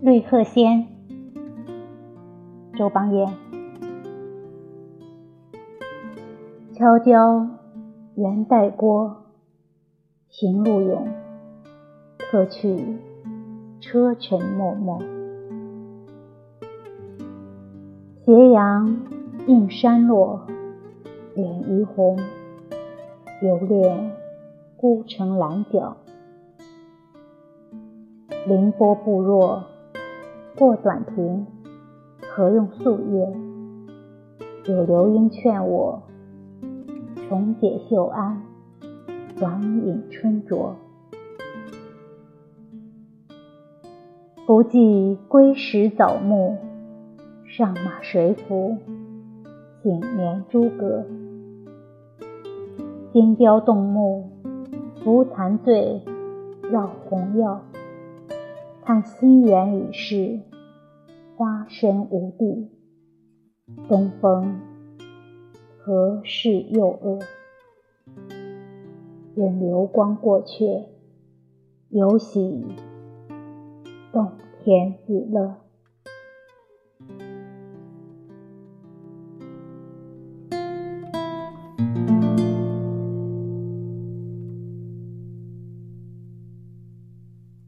绿鹤仙，周邦彦。悄悄元带郭，行路勇，特去车尘漠漠。斜阳映山落，脸余红，留恋孤城阑角。凌波步若。过短亭，何用素月？有流莺劝我，重解绣鞍，短引春酌。不计归时早暮，上马谁扶？锦年诸葛，金雕动目，扶残醉，绕红药。看新园已逝，花深无地。东风何事又恶？任流光过却，犹喜洞天自乐。